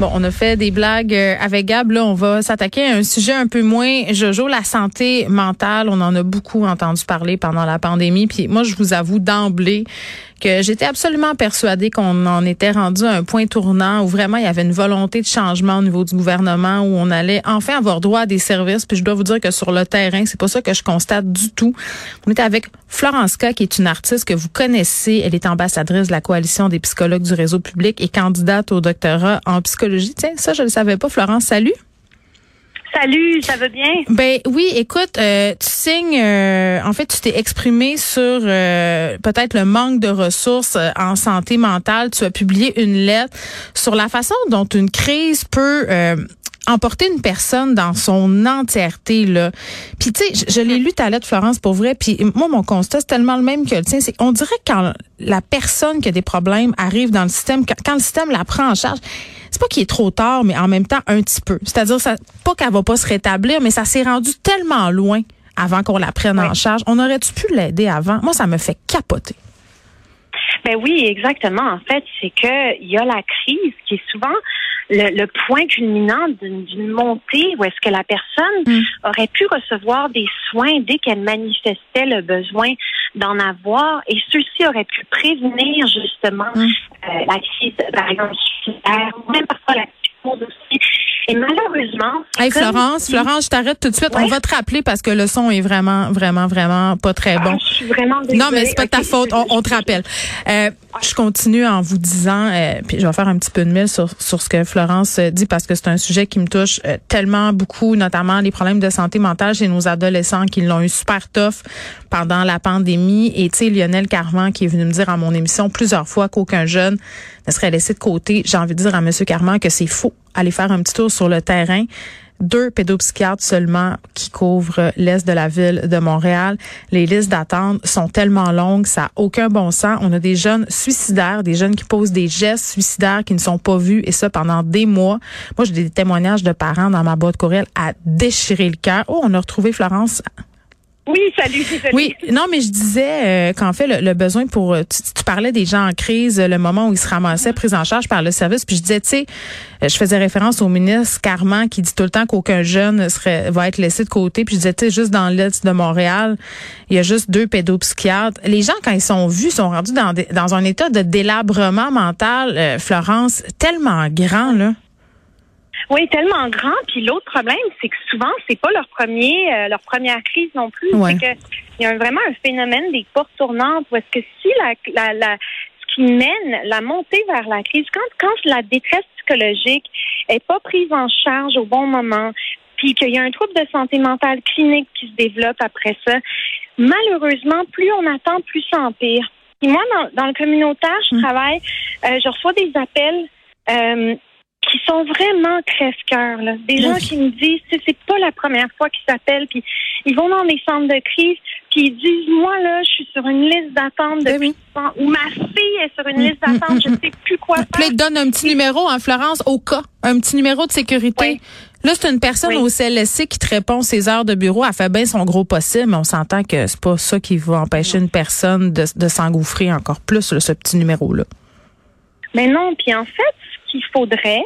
Bon, on a fait des blagues euh, avec Gab. Là, on va s'attaquer à un sujet un peu moins Jojo, la santé mentale. On en a beaucoup entendu parler pendant la pandémie. Puis moi, je vous avoue d'emblée que j'étais absolument persuadée qu'on en était rendu à un point tournant où vraiment il y avait une volonté de changement au niveau du gouvernement, où on allait enfin avoir droit à des services. Puis je dois vous dire que sur le terrain, c'est pas ça que je constate du tout. On est avec Florence K, qui est une artiste que vous connaissez. Elle est ambassadrice de la coalition des psychologues du réseau public et candidate au doctorat en psychologie. Tiens, ça, je le savais pas. Florence, salut. Salut, ça va bien? Ben oui, écoute, euh, tu signes, euh, en fait, tu t'es exprimé sur euh, peut-être le manque de ressources euh, en santé mentale. Tu as publié une lettre sur la façon dont une crise peut euh, emporter une personne dans son entièreté là. Puis tu sais, je, je l'ai lu ta lettre Florence pour vrai, puis moi mon constat c'est tellement le même que le tien, c'est on dirait que quand la personne qui a des problèmes arrive dans le système quand, quand le système la prend en charge, c'est pas qu'il est trop tard, mais en même temps un petit peu. C'est-à-dire ça pas qu'elle va pas se rétablir, mais ça s'est rendu tellement loin avant qu'on la prenne en charge. On aurait-tu pu l'aider avant? Moi ça me fait capoter. Ben oui, exactement. En fait, c'est que il y a la crise qui est souvent le, le point culminant d'une montée où est-ce que la personne Mm. aurait pu recevoir des soins dès qu'elle manifestait le besoin d'en avoir et ceux-ci auraient pu prévenir justement Mm. euh, la crise, par exemple, suicidaire, ou même parfois la aussi. Et malheureusement, Hey Florence, Florence, je t'arrête tout de suite. Ouais. On va te rappeler parce que le son est vraiment, vraiment, vraiment pas très Ah, bon. je suis vraiment désolée. Non, mais c'est pas ta faute. On, on te rappelle. Euh, je continue en vous disant, euh, puis je vais faire un petit peu de mille sur, sur ce que Florence euh, dit parce que c'est un sujet qui me touche euh, tellement beaucoup, notamment les problèmes de santé mentale chez nos adolescents qui l'ont eu super tough pendant la pandémie. Et tu sais, Lionel Carman qui est venu me dire à mon émission plusieurs fois qu'aucun jeune ne serait laissé de côté. J'ai envie de dire à Monsieur Carman que c'est faux. Aller faire un petit tour sur le terrain deux pédopsychiatres seulement qui couvrent l'est de la ville de Montréal. Les listes d'attente sont tellement longues, ça n'a aucun bon sens. On a des jeunes suicidaires, des jeunes qui posent des gestes suicidaires qui ne sont pas vus et ça pendant des mois. Moi, j'ai des témoignages de parents dans ma boîte courriel à déchirer le cœur. Oh, on a retrouvé Florence Oui, salut, oui, non, mais je disais euh, qu'en fait, le, le besoin pour... euh, Tu, tu parlais des gens en crise, euh, le moment où ils se ramassaient pris en charge par le service, puis je disais, tu sais, euh, je faisais référence au ministre Carman qui dit tout le temps qu'aucun jeune serait va être laissé de côté, puis je disais, tu sais, juste dans l'Est de Montréal, il y a juste deux pédopsychiatres. Les gens, quand ils sont vus, sont rendus dans, des- dans un état de délabrement mental, euh, Florence, tellement grand, là. Oui, tellement grand. Puis l'autre problème, c'est que souvent, c'est pas leur premier, euh, leur première crise non plus. Ouais. C'est que il y a vraiment un phénomène des portes tournantes où est-ce que si la, la, la, ce qui mène la montée vers la crise, quand, quand la détresse psychologique est pas prise en charge au bon moment, puis qu'il y a un trouble de santé mentale clinique qui se développe après ça, malheureusement, plus on attend, plus ça empire. Puis moi, dans, dans le communautaire, je Mm. travaille, euh, je reçois des appels euh, qui sont vraiment crève-cœur. là. Des gens qui me disent, c'est pas la première fois qu'ils s'appellent, puis ils vont dans des centres de crise, puis ils disent, moi là, je suis sur une liste d'attente Ben depuis oui. ou ma fille est sur une liste d'attente, je sais plus quoi Puis faire. il te donne un petit numéro en Florence au cas, un petit numéro de sécurité. Oui. Là, c'est une personne au CLSC qui te répond ses heures de bureau. Elle fait bien son gros possible, mais on s'entend que c'est pas ça qui va empêcher une personne de, de s'engouffrer encore plus, là, ce petit numéro-là. Mais non, puis en fait, ce qu'il faudrait,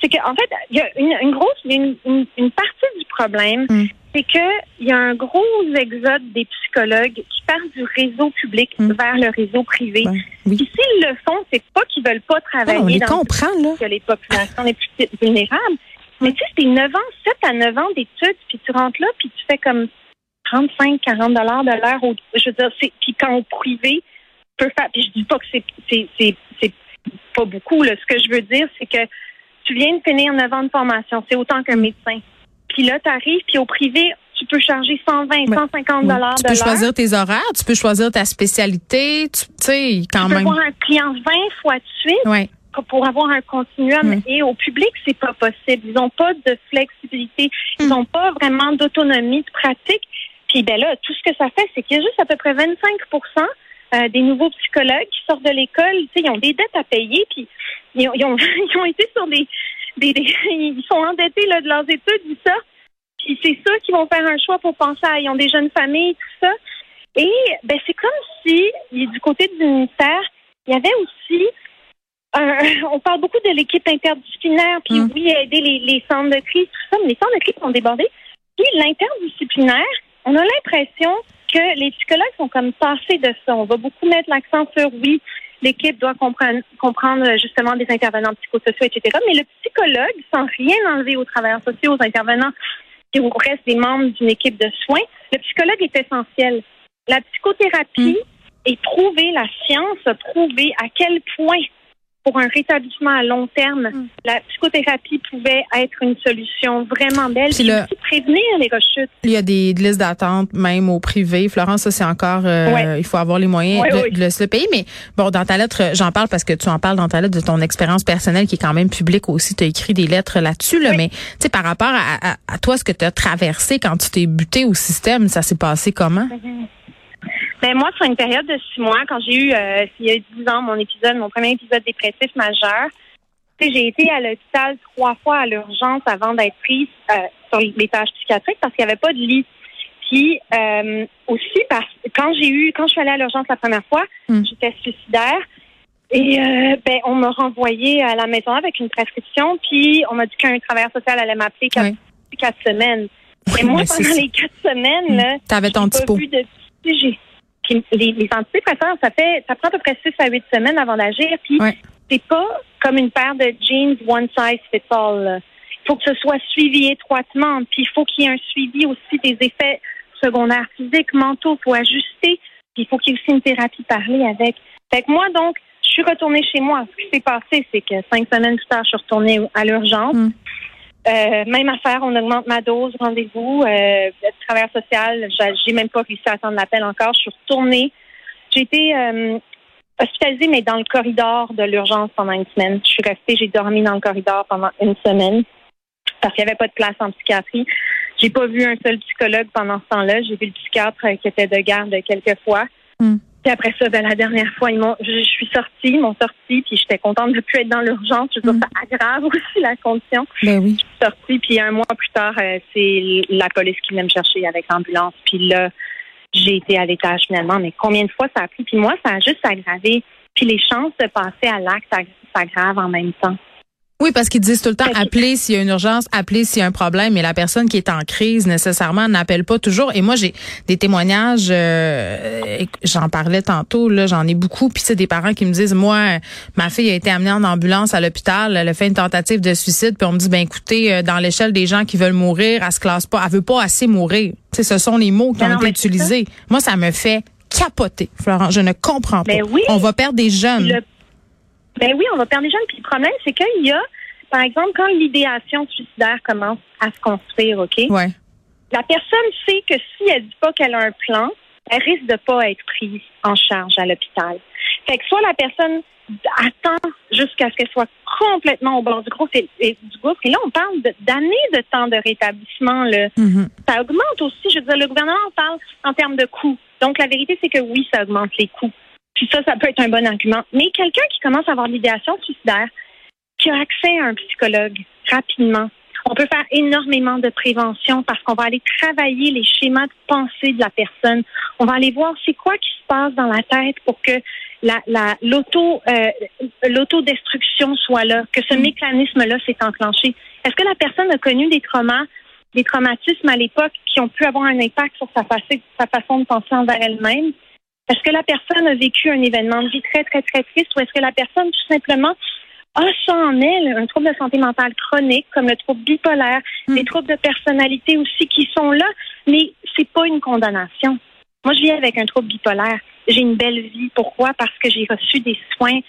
c'est qu'en fait, il y a une, une grosse, une, une- une partie du problème, Mm. c'est que il y a un gros exode des psychologues qui partent du réseau public Mm. vers le réseau privé. Oui. Puis s'ils le font, c'est pas qu'ils veulent pas Ah, travailler on les dans comprend, là. que les populations les plus vulnérables. Mais tu sais, c'est 9 ans, 7 à 9 ans d'études, puis tu rentres là, puis tu fais comme 35, 40 dollars de l'heure. Je veux dire, c'est, puis quand au privé, peux faire. Puis je dis pas que c'est c'est c'est c'est pas beaucoup. Là. Ce que je veux dire, c'est que tu viens de finir 9 ans de formation, c'est autant qu'un médecin. Puis là, tu arrives, puis au privé, tu peux charger 120, 150 dollars Tu peux choisir tes horaires, tu peux choisir ta spécialité, tu sais, quand Tu peux même. voir un client 20 fois de suite Ouais. pour avoir un continuum. Mm. Et au public, c'est pas possible. Ils n'ont pas de flexibilité. Ils Mm. n'ont pas vraiment d'autonomie de pratique. Puis ben là, tout ce que ça fait, c'est qu'il y a juste à peu près 25 euh, des nouveaux psychologues qui sortent de l'école. Tu sais, ils ont des dettes à payer, puis ils ont, ils ont, ils ont été sur des, des, des- Ils sont endettés là, de leurs études, tout ça. Puis c'est ça qui vont faire un choix pour penser à... Ils ont des jeunes familles, tout ça. Et ben c'est comme si, du côté du ministère, il y avait aussi on parle beaucoup de l'équipe interdisciplinaire, puis Mm. oui, aider les, les centres de crise, tout ça, mais les centres de crise sont débordés. Puis l'interdisciplinaire, on a l'impression que les psychologues sont comme passés de ça. On va beaucoup mettre l'accent sur oui, l'équipe doit comprendre, comprendre euh, justement des intervenants psychosociaux, etc. Mais le psychologue, sans rien enlever aux travailleurs sociaux, aux intervenants et au reste des membres d'une équipe de soins, le psychologue est essentiel. La psychothérapie est prouvée, la science a prouvé à quel point pour un rétablissement à long terme, Mm. la psychothérapie pouvait être une solution vraiment belle. Puis le- prévenir les rechutes. Il y a des listes d'attente même au privé. Florence, ça c'est encore, euh, Ouais. il faut avoir les moyens Ouais, de, de le payer. Mais bon, dans ta lettre, j'en parle parce que tu en parles dans ta lettre de ton expérience personnelle qui est quand même publique aussi. Tu as écrit des lettres là-dessus. Là, Oui. Mais tu sais, par rapport à, à, à toi, ce que tu as traversé quand tu t'es buté au système, ça s'est passé comment? Ben moi, sur une période de six mois, quand j'ai eu, euh, il y a dix ans, mon épisode, mon premier épisode dépressif majeur, j'ai été à l'hôpital trois fois à l'urgence avant d'être prise euh, sur les tâches psychiatriques parce qu'il n'y avait pas de lit. Puis euh, aussi parce quand j'ai eu, quand je suis allée à l'urgence la première fois, Mm. j'étais suicidaire. Et euh, ben on m'a renvoyée à la maison avec une prescription, puis on m'a dit qu'un travailleur social allait m'appeler quatre, quatre semaines. Et moi, pendant les quatre semaines, là, Tu avais ton pas vu de j'ai- puis les, les antidépresseurs, ça fait ça prend à peu près 6 à 8 semaines avant d'agir. Puis Ouais. c'est pas comme une paire de jeans one size fits all. Il faut que ce soit suivi étroitement. Puis il faut qu'il y ait un suivi aussi des effets secondaires physiques, mentaux. Il faut ajuster. Puis il faut qu'il y ait aussi une thérapie parlée avec. Fait que moi, donc, je suis retournée chez moi. Ce qui s'est passé, c'est que cinq semaines plus tard, je suis retournée à l'urgence. Mm. Euh, même affaire, on augmente ma dose, rendez-vous. Euh, travailleur social, j'ai- même pas réussi à attendre l'appel encore. Je suis retournée. J'ai été euh, hospitalisée, mais dans le corridor de l'urgence pendant une semaine. Je suis restée, j'ai dormi dans le corridor pendant une semaine parce qu'il n'y avait pas de place en psychiatrie. J'ai pas vu un seul psychologue pendant ce temps-là. J'ai vu le psychiatre euh, qui était de garde quelques fois. Mm. Puis après ça, ben, la dernière fois, ils m'ont, je, je suis sortie, ils m'ont sortie, puis j'étais contente de ne plus être dans l'urgence. Je veux dire, Mm. ça aggrave aussi la condition Ben oui. sortie, puis un mois plus tard, euh, c'est la police qui venait me chercher avec l'ambulance. Puis là, j'ai été à l'étage finalement. Mais combien de fois ça a pris? Puis moi, ça a juste aggravé. Puis les chances de passer à l'acte ag- s'aggravent en même temps. Oui, parce qu'ils disent tout le temps appeler s'il y a une urgence, appeler s'il y a un problème, mais la personne qui est en crise nécessairement n'appelle pas toujours. Et moi, j'ai des témoignages, euh, j'en parlais tantôt, là, j'en ai beaucoup, puis c'est des parents qui me disent, moi, ma fille a été amenée en ambulance à l'hôpital, elle a fait une tentative de suicide, puis on me dit, ben écoutez, euh, dans l'échelle des gens qui veulent mourir, elle se classe pas, elle veut pas assez mourir. Tu sais, ce sont les mots qui Ben ont été utilisés. Moi, ça me fait capoter, Florent. Je ne comprends pas. Ben oui. On va perdre des jeunes. Le- Ben oui, on va perdre des jeunes. Puis le problème, c'est qu'il y a, par exemple, quand l'idéation suicidaire commence à se construire, OK? Ouais. La personne sait que si elle dit pas qu'elle a un plan, elle risque de pas être prise en charge à l'hôpital. Fait que soit la personne attend jusqu'à ce qu'elle soit complètement au bord du groupe et, et- du gouffre. Et là, on parle d'années de temps de rétablissement. Là. Mhm. Ça augmente aussi. Je veux dire, le gouvernement parle en termes de coûts. Donc, la vérité, c'est que oui, ça augmente les coûts. Puis ça, ça peut être un bon argument. Mais quelqu'un qui commence à avoir l'idéation suicidaire, qui a accès à un psychologue rapidement, on peut faire énormément de prévention parce qu'on va aller travailler les schémas de pensée de la personne. On va aller voir c'est quoi qui se passe dans la tête pour que la, la, l'auto, euh, l'autodestruction soit là, que ce mécanisme-là s'est enclenché. Est-ce que la personne a connu des traumas, des traumatismes à l'époque qui ont pu avoir un impact sur sa, sa façon de penser envers elle-même? Est-ce que la personne a vécu un événement de vie très, très, très triste ou est-ce que la personne, tout simplement, a ça en elle, un trouble de santé mentale chronique, comme le trouble bipolaire, des troubles de personnalité aussi qui sont là, mais c'est pas une condamnation. Moi, je vis avec un trouble bipolaire. j'ai une belle vie. Pourquoi? Parce que j'ai reçu des soins,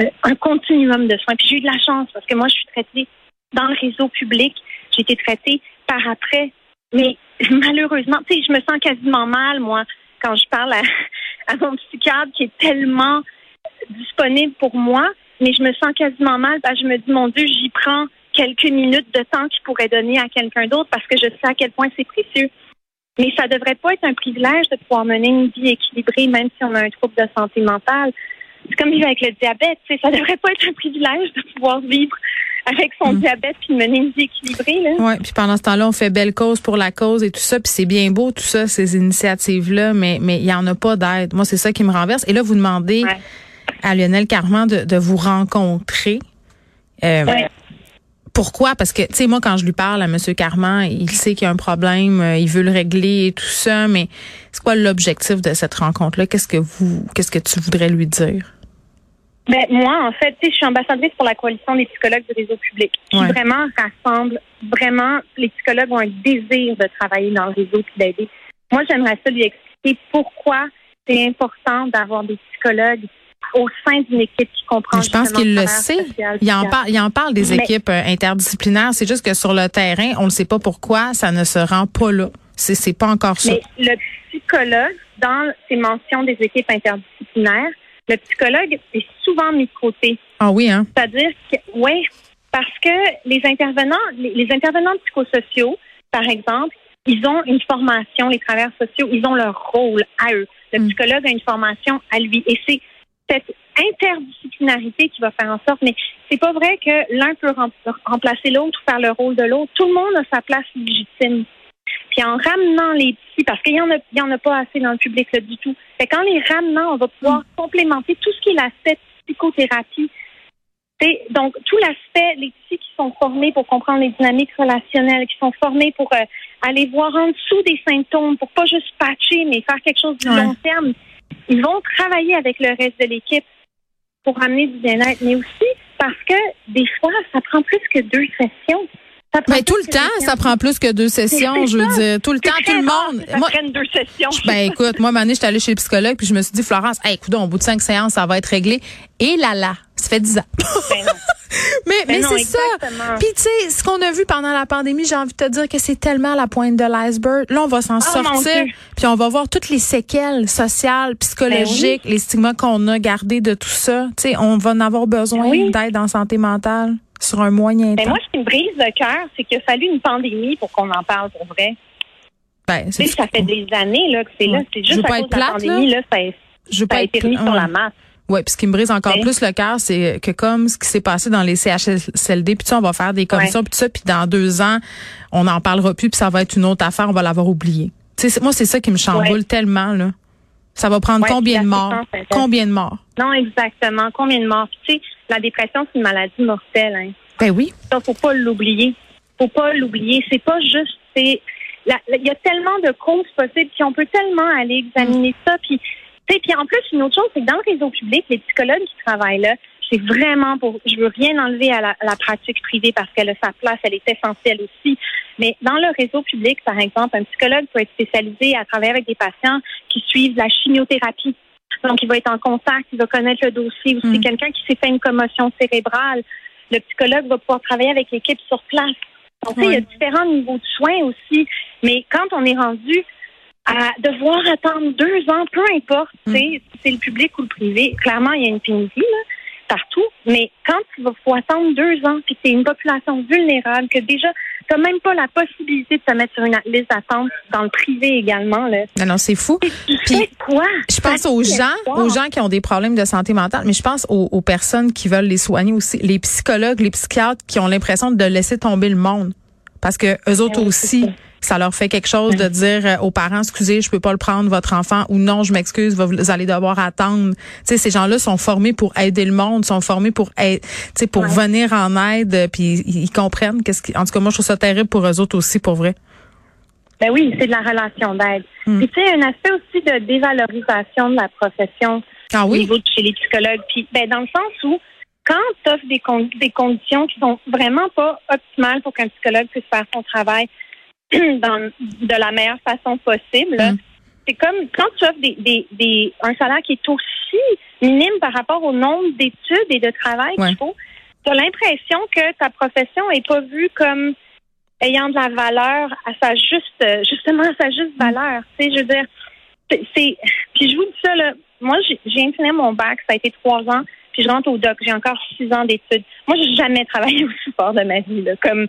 euh, un continuum de soins. Puis j'ai eu de la chance parce que moi, je suis traitée dans le réseau public. J'ai été traitée par après. Mais malheureusement, tu sais, je me sens quasiment mal, moi, quand je parle à, à mon psychiatre qui est tellement disponible pour moi, mais je me sens quasiment mal que je me dis, mon Dieu, j'y prends quelques minutes de temps qu'il pourrait donner à quelqu'un d'autre parce que je sais à quel point c'est précieux. Mais ça devrait pas être un privilège de pouvoir mener une vie équilibrée, même si on a un trouble de santé mentale. C'est comme vivre avec le diabète, ça devrait pas être un privilège de pouvoir vivre avec son Mm. diabète puis mener une vie équilibrée. Là. Ouais, puis pendant ce temps-là, on fait belle cause pour la cause et tout ça, puis c'est bien beau tout ça, ces initiatives-là, mais mais il y en a pas d'aide. Moi, c'est ça qui me renverse. Et là, vous demandez Ouais. à Lionel Carman de, de vous rencontrer. Euh, Ouais. Pourquoi? Parce que, tu sais, moi, quand je lui parle à M. Carman, il sait qu'il y a un problème, euh, il veut le régler et tout ça, mais c'est quoi l'objectif de cette rencontre-là? Qu'est-ce que vous, qu'est-ce que tu voudrais lui dire? Ben, moi, en fait, tu sais, je suis ambassadrice pour la coalition des psychologues du réseau public, qui Ouais. vraiment rassemble, vraiment, les psychologues ont un désir de travailler dans le réseau et d'aider. Moi, j'aimerais ça lui expliquer pourquoi c'est important d'avoir des psychologues au sein d'une équipe qui comprend. Je pense qu'il le sait. social, Il en parle, il en parle des Mais- équipes euh, interdisciplinaires. C'est juste que sur le terrain, on ne sait pas pourquoi ça ne se rend pas là. C'est, c'est pas encore ça. Mais le psychologue, dans ses mentions des équipes interdisciplinaires, le psychologue est souvent mis de côté. Ah oui, hein? C'est-à-dire que, oui, parce que les intervenants, les, les intervenants psychosociaux, par exemple, ils ont une formation, les travailleurs sociaux, ils ont leur rôle à eux. Le Mm. psychologue a une formation à lui. Et c'est cette interdisciplinarité qui va faire en sorte, mais c'est pas vrai que l'un peut rem- remplacer l'autre ou faire le rôle de l'autre. Tout le monde a sa place légitime. Puis en ramenant les psys, parce qu'il y en a, il y en a pas assez dans le public là, du tout. Fait qu'en les ramenant, on va pouvoir complémenter tout ce qui est l'aspect psychothérapie. Donc tout l'aspect, les psys qui sont formés pour comprendre les dynamiques relationnelles, qui sont formés pour euh, aller voir en dessous des symptômes, pour pas juste patcher, mais faire quelque chose du Ouais. long terme. Ils vont travailler avec le reste de l'équipe pour amener du bien-être, mais aussi parce que des fois, ça prend plus que deux sessions. Ça prend Mais tout le temps, ça prend plus que deux sessions, je veux dire. Tout le temps, tout le monde. Ça Moi, prenne deux sessions. ben écoute, moi, Mané, j'étais allée chez le psychologue, puis je me suis dit, Florence, hey, écoute, au bout de cinq séances, ça va être réglé. Et là là, ça fait dix ans. Ben non. Mais, mais Ben non, c'est ça. Puis tu sais, ce qu'on a vu pendant la pandémie, j'ai envie de te dire que c'est tellement la pointe de l'iceberg. Là, on va s'en Oh, sortir, puis on va voir toutes les séquelles sociales, psychologiques, les stigmas qu'on a gardés de tout ça. Tu sais, on va en avoir besoin Ben oui. d'aide en santé mentale sur un moyen Ben temps. moi, ce qui me brise le cœur, c'est qu'il a fallu une pandémie pour qu'on en parle pour vrai. Ben, Tu c'est sais, ça fait des années là, que c'est là. C'est juste à être cause de la pandémie, là, ça, a- je veux ça a pas été être remis sur la masse. Ouais, puis ce qui me brise encore Oui. plus le cœur, c'est que comme ce qui s'est passé dans les CHSLD, puis tu sais, on va faire des commissions, puis ça, puis dans deux ans, on n'en parlera plus, puis ça va être une autre affaire, on va l'avoir oublié. Moi, c'est ça qui me chamboule Ouais. tellement, là. Ça va prendre combien de morts? Combien de morts? Non, exactement. Combien de morts? Puis, tu sais, la dépression, c'est une maladie mortelle. Hein. Ben oui. Ça, faut pas l'oublier. Faut pas l'oublier. C'est pas juste, c'est, il y a tellement de causes possibles, puis on peut tellement aller examiner ça. Puis, puis en plus, une autre chose, c'est que dans le réseau public, les psychologues qui travaillent là, c'est vraiment pour, je veux rien enlever à la, à la pratique privée parce qu'elle a sa place, elle est essentielle aussi. Mais dans le réseau public, par exemple, un psychologue peut être spécialisé à travailler avec des patients qui suivent la chimiothérapie. Donc, il va être en contact, il va connaître le dossier aussi. Mm. Quelqu'un qui s'est fait une commotion cérébrale, le psychologue va pouvoir travailler avec l'équipe sur place. Donc, tu sais, il y a différents niveaux de soins aussi. Mais quand on est rendu à devoir attendre deux ans, peu importe, sais, si c'est le public ou le privé, clairement, il y a une pénurie, là, partout. Mais quand il faut attendre deux ans, puis que c'est une population vulnérable, que déjà, tu n'as même pas la possibilité de te mettre sur une liste d'attente dans le privé également, là. Non, non, c'est fou. Tu Puis, fais quoi? Je pense aux gens, aux gens qui ont des problèmes de santé mentale, mais je pense aux, aux personnes qui veulent les soigner aussi, les psychologues, les psychiatres qui ont l'impression de laisser tomber le monde, parce que eux autres oui, aussi, ça leur fait quelque chose de dire euh, aux parents, excusez, je peux pas le prendre votre enfant, ou non, je m'excuse, vous allez devoir attendre. Tu sais, ces gens-là sont formés pour aider le monde, sont formés pour aider, tu sais, pour Ouais. venir en aide, euh, puis ils, comprennent qu'est-ce qui, en tout cas, moi je trouve ça terrible pour eux autres aussi, pour vrai. Ben oui, c'est de la relation d'aide. Hmm. Puis tu sais, un aspect aussi de dévalorisation de la profession Ah au niveau de chez les psychologues. Puis ben dans le sens où quand tu offres des, con- des conditions qui sont vraiment pas optimales pour qu'un psychologue puisse faire son travail dans, de la meilleure façon possible, Mm. c'est comme quand tu offres des, des, des, un salaire qui est aussi minime par rapport au nombre d'études et de travail Ouais. qu'il faut, tu as l'impression que ta profession est pas vue comme ayant de la valeur à sa juste, justement à sa juste valeur. Tu sais, je veux dire, c'est, puis je vous dis ça, là, moi, j'ai, j'ai fini mon bac, ça a été trois ans, puis je rentre au doc, j'ai encore six ans d'études. Moi, j'ai jamais travaillé aussi fort de ma vie, là, comme,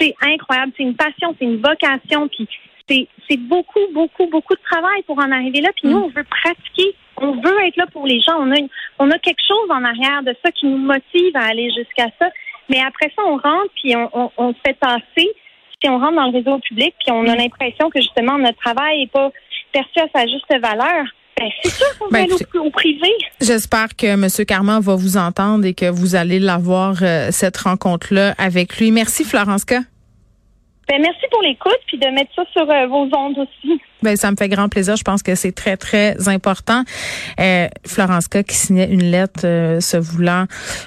c'est incroyable, c'est une passion, c'est une vocation, puis c'est, c'est beaucoup, beaucoup, beaucoup de travail pour en arriver là, puis nous, on veut pratiquer, on veut être là pour les gens, on a, une- on a quelque chose en arrière de ça qui nous motive à aller jusqu'à ça, mais après ça, on rentre, puis on, on, on se fait tasser, puis on rentre dans le réseau public, puis on a l'impression que justement notre travail n'est pas perçu à sa juste valeur. Ben, c'est sûr qu'on Ben, va aller au, au privé. J'espère que M. Carman va vous entendre et que vous allez l'avoir, euh, cette rencontre-là avec lui. Merci, Florence K. Ben, merci pour l'écoute, puis de mettre ça sur euh, vos ondes aussi. Ben, ça me fait grand plaisir. Je pense que c'est très, très important. Euh, Florence K. qui signait une lettre euh, se voulant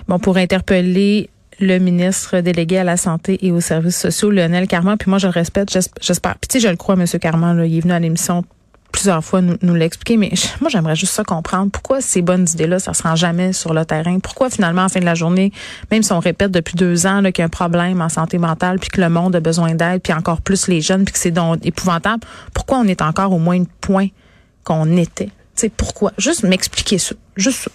bon, pour interpeller le ministre délégué à la santé et aux services sociaux, Lionel Carman. Puis moi, je le respecte, j'esp- j'espère. Puis tu sais, je le crois, M. Carman, là, il est venu à l'émission plusieurs fois nous, nous l'expliquer, mais moi, j'aimerais juste ça comprendre. Pourquoi ces bonnes idées-là, ça se rend jamais sur le terrain? Pourquoi, finalement, la fin de la journée, même si on répète depuis deux ans qu'il y a un problème en santé mentale, puis que le monde a besoin d'aide, puis encore plus les jeunes, puis que c'est épouvantable, pourquoi on est encore au moins point qu'on était? Tu sais, pourquoi? Juste m'expliquer ça. Juste ça.